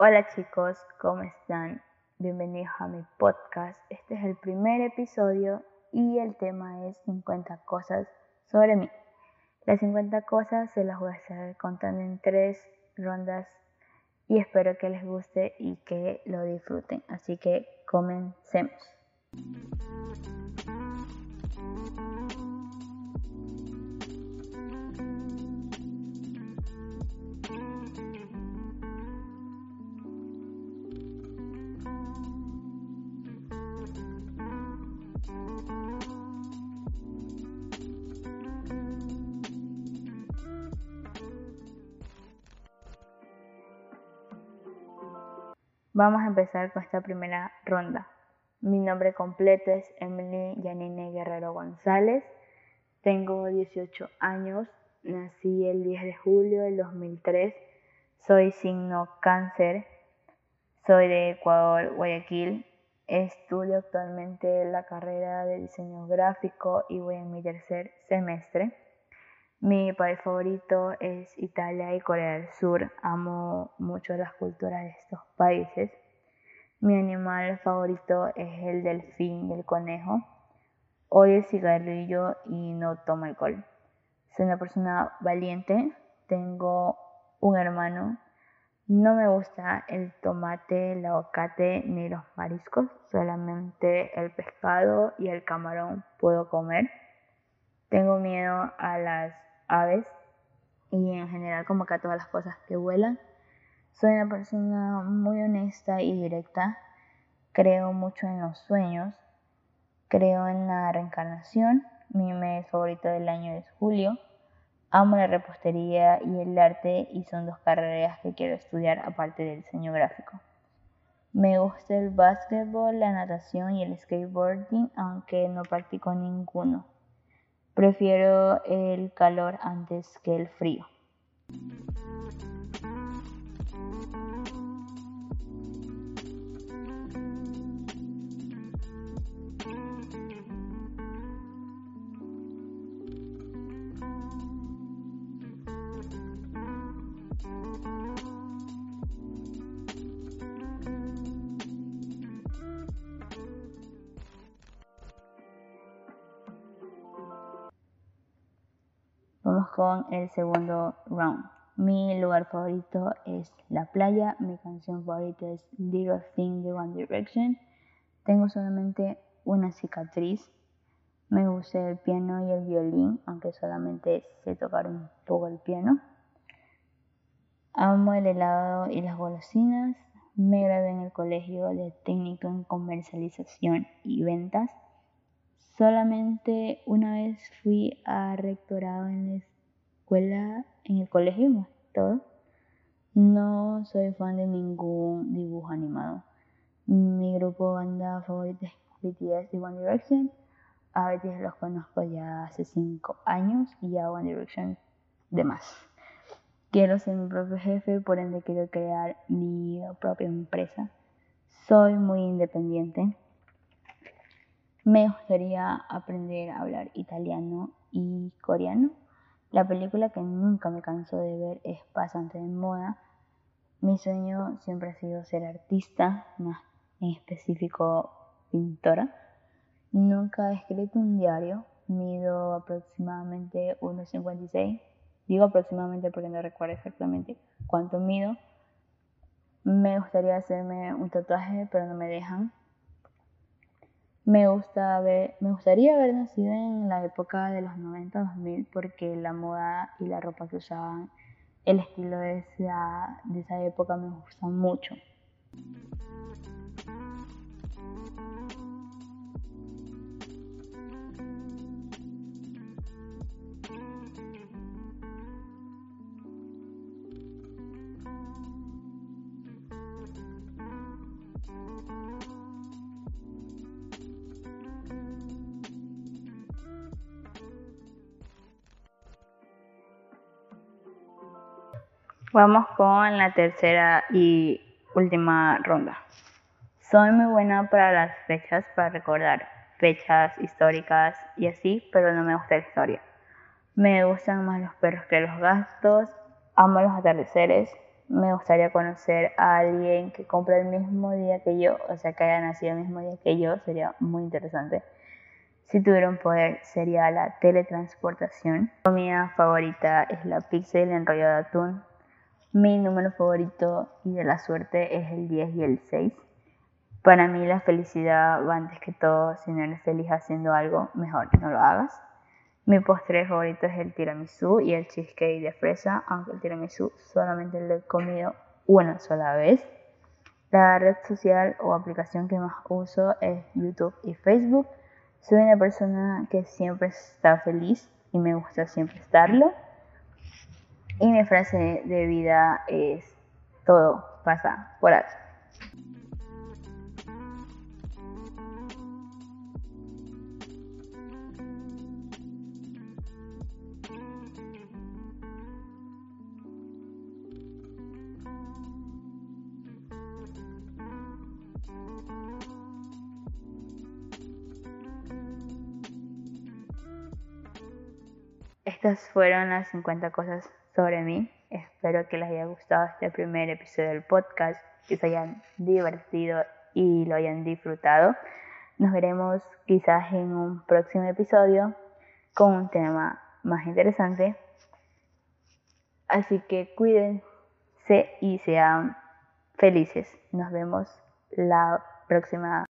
Hola chicos, ¿cómo están? Bienvenidos a mi podcast. Este es el primer episodio y el tema es 50 cosas sobre mí. Las 50 cosas se las voy a estar contando en tres rondas y espero que les guste y que lo disfruten. Así que comencemos. Vamos a empezar con esta primera ronda. Mi nombre completo es Emily Yanine Guerrero González. Tengo 18 años. Nací el 10 de julio del 2003. Soy signo cáncer. Soy de Ecuador, Guayaquil. Estudio actualmente la carrera de diseño gráfico y voy en mi tercer semestre. Mi país favorito es Italia y Corea del Sur. Amo mucho las culturas de estos países. Mi animal favorito es el delfín y el conejo. Odio el cigarrillo y no tomo alcohol. Soy una persona valiente. Tengo un hermano. No me gusta el tomate, el aguacate ni los mariscos. Solamente el pescado y el camarón puedo comer. Tengo miedo a las aves y en general como que todas las cosas que vuelan. Soy una persona muy honesta y directa. Creo mucho en los sueños. Creo en la reencarnación. Mi mes favorito del año es julio. Amo la repostería y el arte y son dos carreras que quiero estudiar aparte del diseño gráfico. Me gusta el básquetbol, la natación y el skateboarding, aunque no practico ninguno. Prefiero el calor antes que el frío. Vamos con el segundo round. Mi lugar favorito es la playa. Mi canción favorita es Little Thing de One Direction. Tengo solamente una cicatriz. Me gusta el piano y el violín, aunque solamente sé tocar un poco el piano. Amo el helado y las golosinas. Me gradué en el colegio de técnico en comercialización y ventas. Solamente una vez fui a rectorado en la escuela, en el colegio más todo. No soy fan de ningún dibujo animado. Mi grupo banda favorita es BTS y One Direction. A BTS los conozco ya hace 5 años y a One Direction de más. Quiero ser mi propio jefe, por ende quiero crear mi propia empresa. Soy muy independiente. Me gustaría aprender a hablar italiano y coreano. La película que nunca me canso de ver es Pasante de Moda. Mi sueño siempre ha sido ser artista, más en específico pintora. Nunca he escrito un diario. Mido aproximadamente 1,56. Digo aproximadamente porque no recuerdo exactamente cuánto mido. Me gustaría hacerme un tatuaje, pero no me dejan. Me, gusta me gustaría haber nacido en la época de los 90-2000 porque la moda y la ropa que usaban, el estilo de esa, de esa época me gusta mucho. Vamos con la tercera y última ronda. Soy muy buena para las fechas, para recordar fechas históricas y así, pero no me gusta la historia. Me gustan más los perros que los gastos, amo los atardeceres, me gustaría conocer a alguien que compre el mismo día que yo, o sea, que haya nacido el mismo día que yo, sería muy interesante. Si tuviera un poder, sería la teletransportación. Mi comida favorita es la pizza y el enrollado de atún. Mi número favorito y de la suerte es el 10 y el 6. Para mí la felicidad va antes que todo. Si no eres feliz haciendo algo, mejor no lo hagas. Mi postre favorito es el tiramisú y el cheesecake de fresa, aunque el tiramisú solamente lo he comido una sola vez. La red social o aplicación que más uso es YouTube y Facebook. Soy una persona que siempre está feliz y me gusta siempre estarlo. Y mi frase de vida es, todo pasa por algo. Estas fueron las 50 cosas sobre mí. Espero que les haya gustado este primer episodio del podcast, que se hayan divertido y lo hayan disfrutado. Nos veremos quizás en un próximo episodio con un tema más interesante. Así que cuídense y sean felices. Nos vemos la próxima